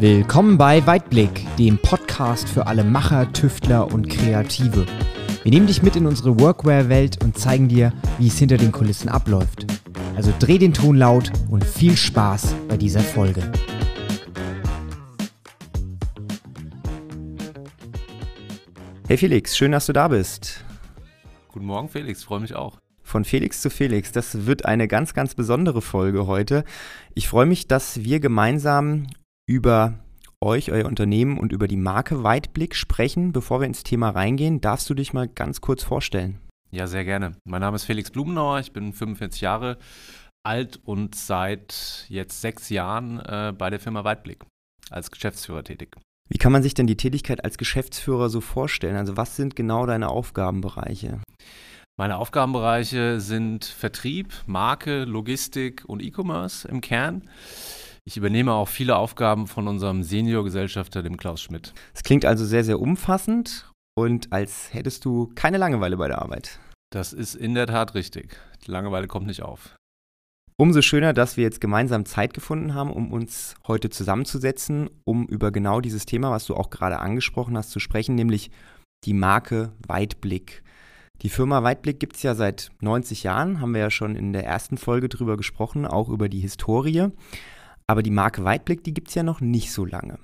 Willkommen bei Weitblick, dem Podcast für alle Macher, Tüftler und Kreative. Wir nehmen dich mit in unsere Workwear-Welt und zeigen dir, wie es hinter den Kulissen abläuft. Also dreh den Ton laut und viel Spaß bei dieser Folge. Hey Felix, schön, dass du da bist. Guten Morgen Felix, freue mich auch. Von Felix zu Felix, das wird eine ganz, ganz besondere Folge heute. Ich freue mich, dass wir gemeinsam über euch, euer Unternehmen und über die Marke Weitblick sprechen. Bevor wir ins Thema reingehen, darfst du dich mal ganz kurz vorstellen? Ja, sehr gerne. Mein Name ist Felix Blumenauer, ich bin 45 Jahre alt und seit jetzt sechs Jahren äh, bei der Firma Weitblick als Geschäftsführer tätig. Wie kann man sich denn die Tätigkeit als Geschäftsführer so vorstellen? Also was sind genau deine Aufgabenbereiche? Meine Aufgabenbereiche sind Vertrieb, Marke, Logistik und E-Commerce im Kern. Ich übernehme auch viele Aufgaben von unserem Senior-Gesellschafter, dem Klaus Schmidt. Es klingt also sehr, sehr umfassend und als hättest du keine Langeweile bei der Arbeit. Das ist in der Tat richtig. Die Langeweile kommt nicht auf. Umso schöner, dass wir jetzt gemeinsam Zeit gefunden haben, um uns heute zusammenzusetzen, um über genau dieses Thema, was du auch gerade angesprochen hast, zu sprechen, nämlich die Marke Weitblick. Die Firma Weitblick gibt es ja seit 90 Jahren, haben wir ja schon in der ersten Folge drüber gesprochen, auch über die Historie. Aber die Marke Weitblick, die gibt es ja noch nicht so lange.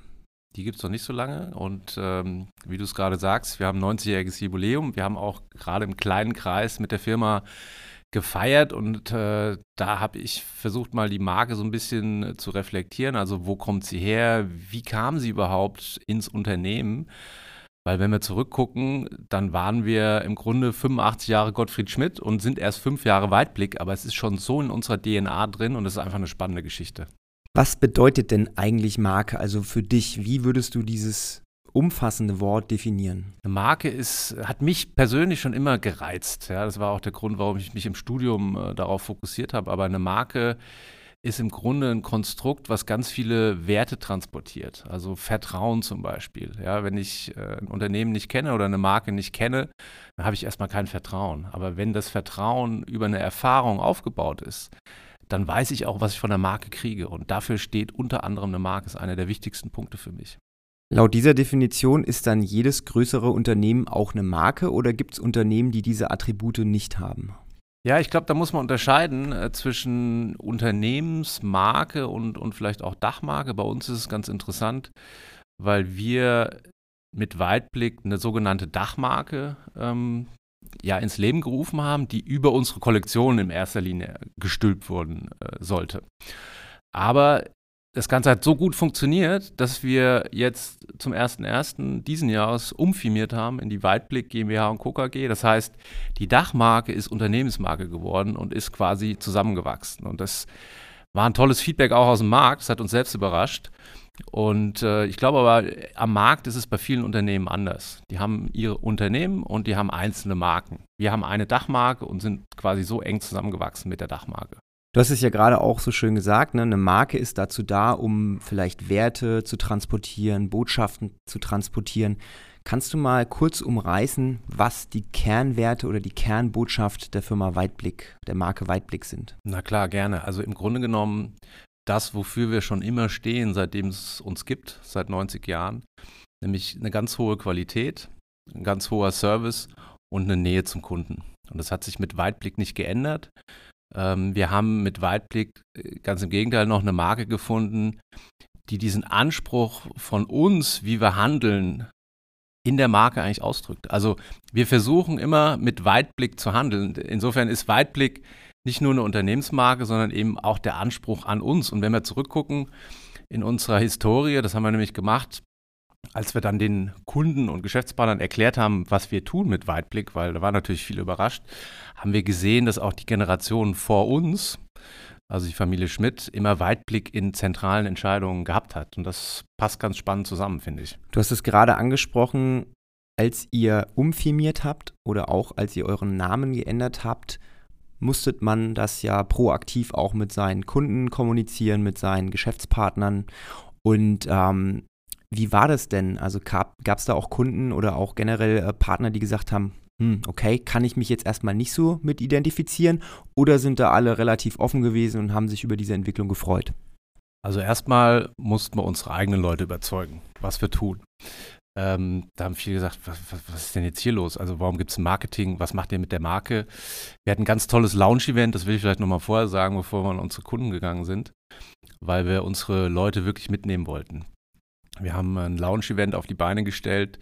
Die gibt es noch nicht so lange und ähm, wie du es gerade sagst, wir haben ein 90-jähriges Jubiläum. Wir haben auch gerade im kleinen Kreis mit der Firma gefeiert und äh, da habe ich versucht mal die Marke so ein bisschen äh, zu reflektieren. Also wo kommt sie her? Wie kam sie überhaupt ins Unternehmen? Weil wenn wir zurückgucken, dann waren wir im Grunde 85 Jahre Gottfried Schmidt und sind erst fünf Jahre Weitblick, aber es ist schon so in unserer DNA drin und es ist einfach eine spannende Geschichte. Was bedeutet denn eigentlich Marke? Also für dich, wie würdest du dieses umfassende Wort definieren? Eine Marke ist, hat mich persönlich schon immer gereizt. Ja, das war auch der Grund, warum ich mich im Studium äh, darauf fokussiert habe. Aber eine Marke ist im Grunde ein Konstrukt, was ganz viele Werte transportiert. Also Vertrauen zum Beispiel. Ja, wenn ich äh, ein Unternehmen nicht kenne oder eine Marke nicht kenne, dann habe ich erstmal kein Vertrauen. Aber wenn das Vertrauen über eine Erfahrung aufgebaut ist, dann weiß ich auch, was ich von der Marke kriege. Und dafür steht unter anderem eine Marke, ist einer der wichtigsten Punkte für mich. Laut dieser Definition ist dann jedes größere Unternehmen auch eine Marke oder gibt es Unternehmen, die diese Attribute nicht haben? Ja, ich glaube, da muss man unterscheiden äh, zwischen Unternehmensmarke und, und vielleicht auch Dachmarke. Bei uns ist es ganz interessant, weil wir mit Weitblick eine sogenannte Dachmarke ähm, ja, ins Leben gerufen haben, die über unsere Kollektion in erster Linie gestülpt wurden äh, sollte. Aber das Ganze hat so gut funktioniert, dass wir jetzt zum 1.1. diesen Jahres umfirmiert haben in die Weitblick GmbH und Co. KG. Das heißt, die Dachmarke ist Unternehmensmarke geworden und ist quasi zusammengewachsen. Und das war ein tolles Feedback auch aus dem Markt. Das hat uns selbst überrascht. Und äh, ich glaube aber, am Markt ist es bei vielen Unternehmen anders. Die haben ihre Unternehmen und die haben einzelne Marken. Wir haben eine Dachmarke und sind quasi so eng zusammengewachsen mit der Dachmarke. Du hast es ja gerade auch so schön gesagt, ne? eine Marke ist dazu da, um vielleicht Werte zu transportieren, Botschaften zu transportieren. Kannst du mal kurz umreißen, was die Kernwerte oder die Kernbotschaft der Firma Weitblick, der Marke Weitblick sind? Na klar, gerne. Also im Grunde genommen das, wofür wir schon immer stehen, seitdem es uns gibt, seit 90 Jahren, nämlich eine ganz hohe Qualität, ein ganz hoher Service und eine Nähe zum Kunden. Und das hat sich mit Weitblick nicht geändert. Ähm, wir haben mit Weitblick äh, ganz im Gegenteil noch eine Marke gefunden, die diesen Anspruch von uns, wie wir handeln, in der Marke eigentlich ausdrückt. Also wir versuchen immer mit Weitblick zu handeln. Insofern ist Weitblick nicht nur eine Unternehmensmarke, sondern eben auch der Anspruch an uns. Und wenn wir zurückgucken in unserer Historie, das haben wir nämlich gemacht, als wir dann den Kunden und Geschäftspartnern erklärt haben, was wir tun mit Weitblick, weil da war natürlich viel überrascht, haben wir gesehen, dass auch die Generation vor uns, also die Familie Schmidt, immer Weitblick in zentralen Entscheidungen gehabt hat. Und das passt ganz spannend zusammen, finde ich. Du hast es gerade angesprochen, als ihr umfirmiert habt oder auch als ihr euren Namen geändert habt, musstet man das ja proaktiv auch mit seinen Kunden kommunizieren, mit seinen Geschäftspartnern. Und ähm, wie war das denn? Also gab es da auch Kunden oder auch generell äh, Partner, die gesagt haben, hm, okay, kann ich mich jetzt erstmal nicht so mit identifizieren? Oder sind da alle relativ offen gewesen und haben sich über diese Entwicklung gefreut? Also erstmal mussten wir unsere eigenen Leute überzeugen, was wir tun. Ähm, da haben viele gesagt, was, was, was, ist denn jetzt hier los? Also warum gibt es Marketing? Was macht ihr mit der Marke? Wir hatten ein ganz tolles Launch-Event, das will ich vielleicht nochmal vorher sagen, bevor wir an unsere Kunden gegangen sind, weil wir unsere Leute wirklich mitnehmen wollten. Wir haben ein Lounge-Event auf die Beine gestellt,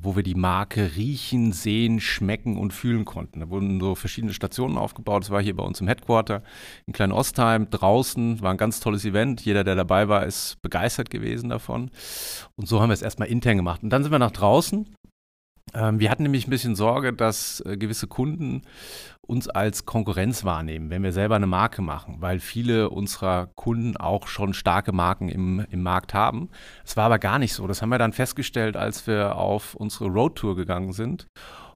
wo wir die Marke riechen, sehen, schmecken und fühlen konnten. Da wurden so verschiedene Stationen aufgebaut. Das war hier bei uns im Headquarter in Klein-Ostheim. Draußen war ein ganz tolles Event. Jeder, der dabei war, ist begeistert gewesen davon. Und so haben wir es erstmal intern gemacht. Und dann sind wir nach draußen wir hatten nämlich ein bisschen Sorge, dass äh, gewisse Kunden uns als Konkurrenz wahrnehmen, wenn wir selber eine Marke machen, weil viele unserer Kunden auch schon starke Marken im, im Markt haben. Es war aber gar nicht so. Das haben wir dann festgestellt, als wir auf unsere Roadtour gegangen sind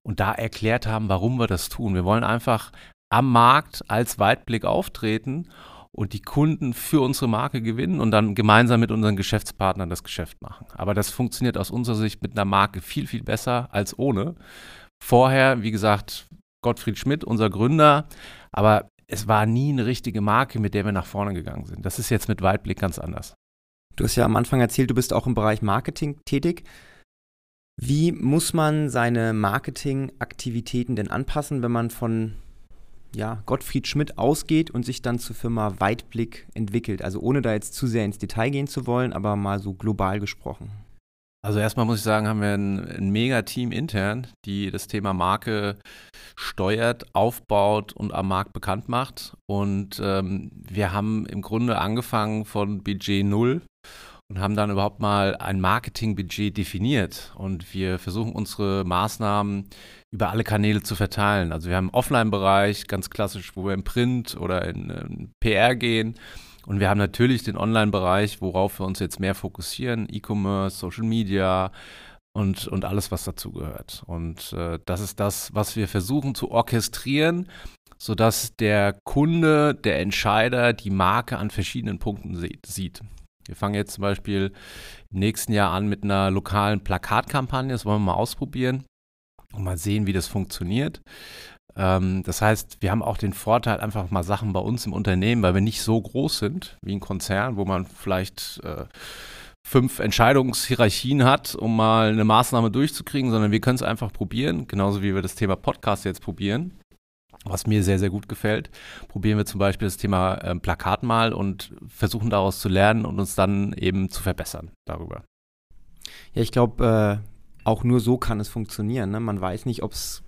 und da erklärt haben, warum wir das tun. Wir wollen einfach am Markt als Weitblick auftreten und die Kunden für unsere Marke gewinnen und dann gemeinsam mit unseren Geschäftspartnern das Geschäft machen. Aber das funktioniert aus unserer Sicht mit einer Marke viel, viel besser als ohne. Vorher, wie gesagt, Gottfried Schmidt, unser Gründer, aber es war nie eine richtige Marke, mit der wir nach vorne gegangen sind. Das ist jetzt mit Weitblick ganz anders. Du hast ja am Anfang erzählt, du bist auch im Bereich Marketing tätig. Wie muss man seine Marketingaktivitäten denn anpassen, wenn man von ja, Gottfried Schmidt ausgeht und sich dann zur Firma Weitblick entwickelt. Also ohne da jetzt zu sehr ins Detail gehen zu wollen, aber mal so global gesprochen. Also erstmal muss ich sagen, haben wir ein, ein Mega-Team intern, die das Thema Marke steuert, aufbaut und am Markt bekannt macht. Und ähm, wir haben im Grunde angefangen von Budget Null und haben dann überhaupt mal ein Marketingbudget definiert. Und wir versuchen unsere Maßnahmen über alle Kanäle zu verteilen. Also wir haben einen Offline-Bereich, ganz klassisch, wo wir in Print oder in, in PR gehen. Und wir haben natürlich den Online-Bereich, worauf wir uns jetzt mehr fokussieren, E-Commerce, Social Media und, und alles, was dazu gehört. Und äh, das ist das, was wir versuchen zu orchestrieren, sodass der Kunde, der Entscheider die Marke an verschiedenen Punkten sieht. Wir fangen jetzt zum Beispiel im nächsten Jahr an mit einer lokalen Plakatkampagne. Das wollen wir mal ausprobieren und mal sehen, wie das funktioniert. Ähm, das heißt, wir haben auch den Vorteil, einfach mal Sachen bei uns im Unternehmen, weil wir nicht so groß sind wie ein Konzern, wo man vielleicht äh, fünf Entscheidungshierarchien hat, um mal eine Maßnahme durchzukriegen, sondern wir können es einfach probieren, genauso wie wir das Thema Podcast jetzt probieren was mir sehr, sehr gut gefällt, probieren wir zum Beispiel das Thema ähm, Plakat mal und versuchen daraus zu lernen und uns dann eben zu verbessern darüber. Ja, ich glaube, äh, auch nur so kann es funktionieren. Ne? Man weiß nicht, ob es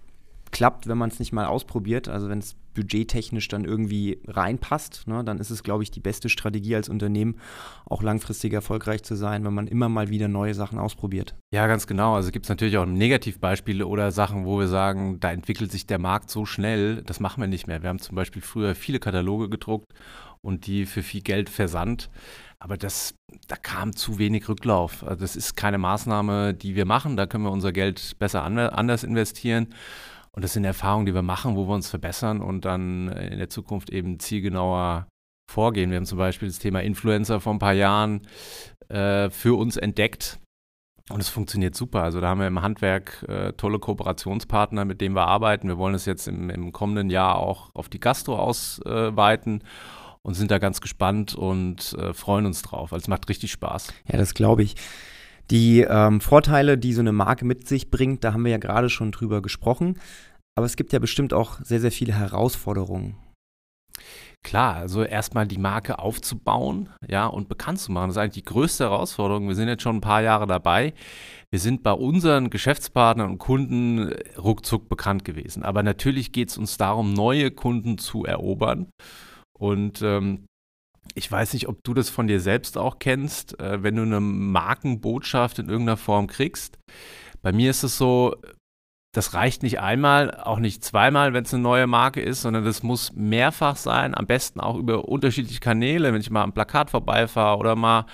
klappt, wenn man es nicht mal ausprobiert. Also wenn es budgettechnisch dann irgendwie reinpasst, ne, dann ist es, glaube ich, die beste Strategie als Unternehmen, auch langfristig erfolgreich zu sein, wenn man immer mal wieder neue Sachen ausprobiert. Ja, ganz genau. Also gibt es natürlich auch Negativbeispiele oder Sachen, wo wir sagen, da entwickelt sich der Markt so schnell, das machen wir nicht mehr. Wir haben zum Beispiel früher viele Kataloge gedruckt und die für viel Geld versandt. Aber das, da kam zu wenig Rücklauf. Also das ist keine Maßnahme, die wir machen. Da können wir unser Geld besser anders investieren. Und das sind Erfahrungen, die wir machen, wo wir uns verbessern und dann in der Zukunft eben zielgenauer vorgehen. Wir haben zum Beispiel das Thema Influencer vor ein paar Jahren äh, für uns entdeckt. Und es funktioniert super. Also da haben wir im Handwerk äh, tolle Kooperationspartner, mit denen wir arbeiten. Wir wollen es jetzt im, im kommenden Jahr auch auf die Gastro ausweiten und sind da ganz gespannt und äh, freuen uns drauf. Also es macht richtig Spaß. Ja, das glaube ich. Die ähm, Vorteile, die so eine Marke mit sich bringt, da haben wir ja gerade schon drüber gesprochen. Aber es gibt ja bestimmt auch sehr, sehr viele Herausforderungen. Klar, also erstmal die Marke aufzubauen, ja, und bekannt zu machen. Das ist eigentlich die größte Herausforderung. Wir sind jetzt schon ein paar Jahre dabei. Wir sind bei unseren Geschäftspartnern und Kunden ruckzuck bekannt gewesen. Aber natürlich geht es uns darum, neue Kunden zu erobern. Und ähm, ich weiß nicht, ob du das von dir selbst auch kennst, äh, wenn du eine Markenbotschaft in irgendeiner Form kriegst. Bei mir ist es so, das reicht nicht einmal, auch nicht zweimal, wenn es eine neue Marke ist, sondern das muss mehrfach sein, am besten auch über unterschiedliche Kanäle, wenn ich mal am Plakat vorbeifahre oder mal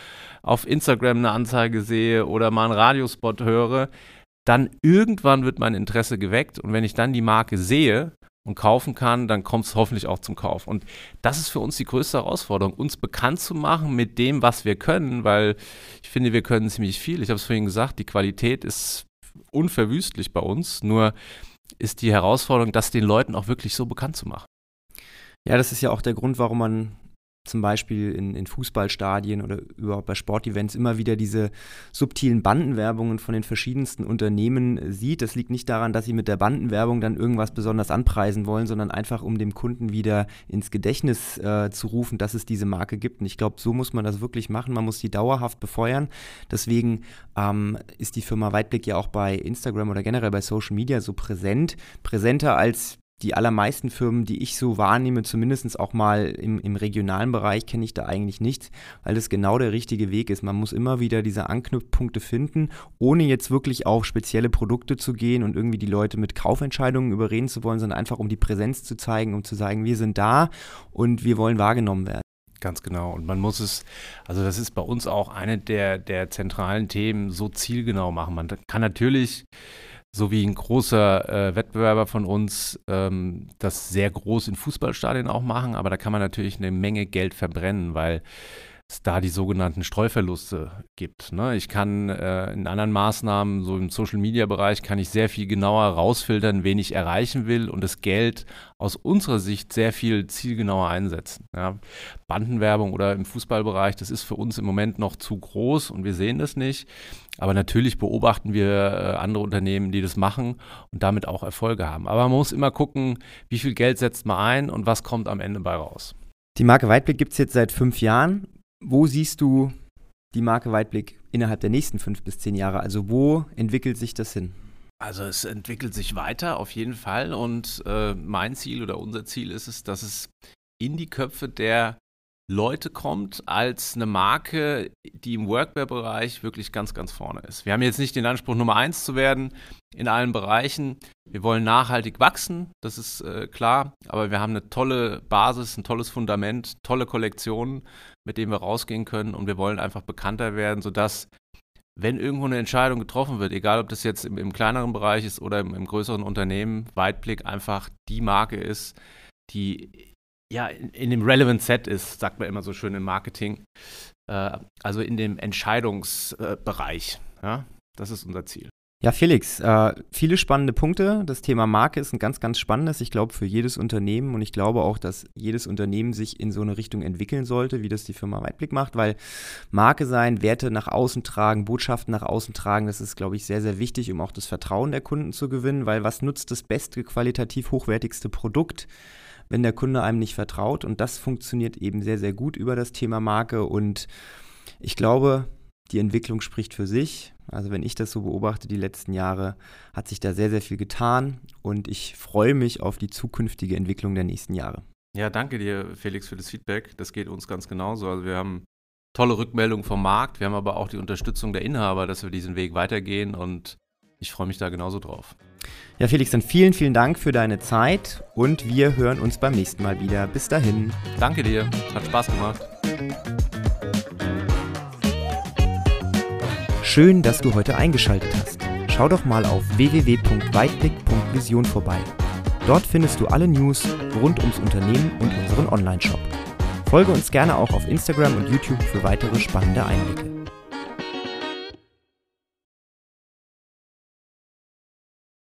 auf Instagram eine Anzeige sehe oder mal einen Radiospot höre, dann irgendwann wird mein Interesse geweckt und wenn ich dann die Marke sehe, und kaufen kann, dann kommt es hoffentlich auch zum Kauf. Und das ist für uns die größte Herausforderung, uns bekannt zu machen mit dem, was wir können, weil ich finde, wir können ziemlich viel. Ich habe es vorhin gesagt, die Qualität ist unverwüstlich bei uns, nur ist die Herausforderung, das den Leuten auch wirklich so bekannt zu machen. Ja, das ist ja auch der Grund, warum man zum Beispiel in, in, Fußballstadien oder überhaupt bei Sportevents immer wieder diese subtilen Bandenwerbungen von den verschiedensten Unternehmen sieht. Das liegt nicht daran, dass sie mit der Bandenwerbung dann irgendwas besonders anpreisen wollen, sondern einfach um dem Kunden wieder ins Gedächtnis äh, zu rufen, dass es diese Marke gibt. Und ich glaube, so muss man das wirklich machen. Man muss die dauerhaft befeuern. Deswegen ähm, ist die Firma Weitblick ja auch bei Instagram oder generell bei Social Media so präsent. Präsenter als die allermeisten Firmen, die ich so wahrnehme, zumindest auch mal im, im regionalen Bereich, kenne ich da eigentlich nichts, weil das genau der richtige Weg ist. Man muss immer wieder diese Anknüpfpunkte finden, ohne jetzt wirklich auf spezielle Produkte zu gehen und irgendwie die Leute mit Kaufentscheidungen überreden zu wollen, sondern einfach um die Präsenz zu zeigen, um zu sagen, wir sind da und wir wollen wahrgenommen werden. Ganz genau. Und man muss es, also das ist bei uns auch eine der, der zentralen Themen, so zielgenau machen. Man kann natürlich so wie ein großer äh, Wettbewerber von uns ähm, das sehr groß in Fußballstadien auch machen, aber da kann man natürlich eine Menge Geld verbrennen, weil es da die sogenannten Streuverluste gibt. Ne? Ich kann äh, in anderen Maßnahmen, so im Social-Media-Bereich, kann ich sehr viel genauer rausfiltern, wen ich erreichen will und das Geld aus unserer Sicht sehr viel zielgenauer einsetzen. Ja? Bandenwerbung oder im Fußballbereich, das ist für uns im Moment noch zu groß und wir sehen das nicht. Aber natürlich beobachten wir äh, andere Unternehmen, die das machen und damit auch Erfolge haben. Aber man muss immer gucken, wie viel Geld setzt man ein und was kommt am Ende bei raus. Die Marke Weitblick gibt es jetzt seit fünf Jahren. Wo siehst du die Marke Weitblick innerhalb der nächsten fünf bis zehn Jahre? Also wo entwickelt sich das hin? Also es entwickelt sich weiter auf jeden Fall und äh, mein Ziel oder unser Ziel ist es, dass es in die Köpfe der Leute kommt als eine Marke, die im Workwear-Bereich wirklich ganz, ganz vorne ist. Wir haben jetzt nicht den Anspruch, Nummer eins zu werden in allen Bereichen. Wir wollen nachhaltig wachsen, das ist äh, klar, aber wir haben eine tolle Basis, ein tolles Fundament, tolle Kollektionen, mit denen wir rausgehen können und wir wollen einfach bekannter werden, sodass wenn irgendwo eine Entscheidung getroffen wird, egal ob das jetzt im, im kleineren Bereich ist oder im, im größeren Unternehmen, Weitblick einfach die Marke ist, die ja, in, in, dem Relevant Set ist, sagt man immer so schön im Marketing. Äh, also in dem Entscheidungsbereich. Äh, ja? Das ist unser Ziel. Ja, Felix, äh, viele spannende Punkte. Das Thema Marke ist ein ganz, ganz spannendes, ich glaube, für jedes Unternehmen. Und ich glaube auch, dass jedes Unternehmen sich in so eine Richtung entwickeln sollte, wie das die Firma Weitblick macht, weil Marke sein, Werte nach außen tragen, Botschaften nach außen tragen, das ist, glaube ich, sehr, sehr wichtig, um auch das Vertrauen der Kunden zu gewinnen, weil was nutzt das beste, qualitativ hochwertigste Produkt? Wenn der Kunde einem nicht vertraut. Und das funktioniert eben sehr, sehr gut über das Thema Marke. Und ich glaube, die Entwicklung spricht für sich. Also wenn ich das so beobachte, die letzten Jahre, hat sich da sehr, sehr viel getan. Und ich freue mich auf die zukünftige Entwicklung der nächsten Jahre. Ja, danke dir, Felix, für das Feedback. Das geht uns ganz genauso. Also wir haben tolle Rückmeldungen vom Markt. Wir haben aber auch die Unterstützung der Inhaber, dass wir diesen Weg weitergehen. Und ich freue mich da genauso drauf. Ja, Felix, dann vielen, vielen Dank für deine Zeit und wir hören uns beim nächsten Mal wieder. Bis dahin. Danke dir, hat Spaß gemacht. Schön, dass du heute eingeschaltet hast. Schau doch mal auf www.weitblick.vision vorbei. Dort findest du alle News rund ums Unternehmen und unseren Online-Shop. Folge uns gerne auch auf Instagram und YouTube für weitere spannende Einblicke.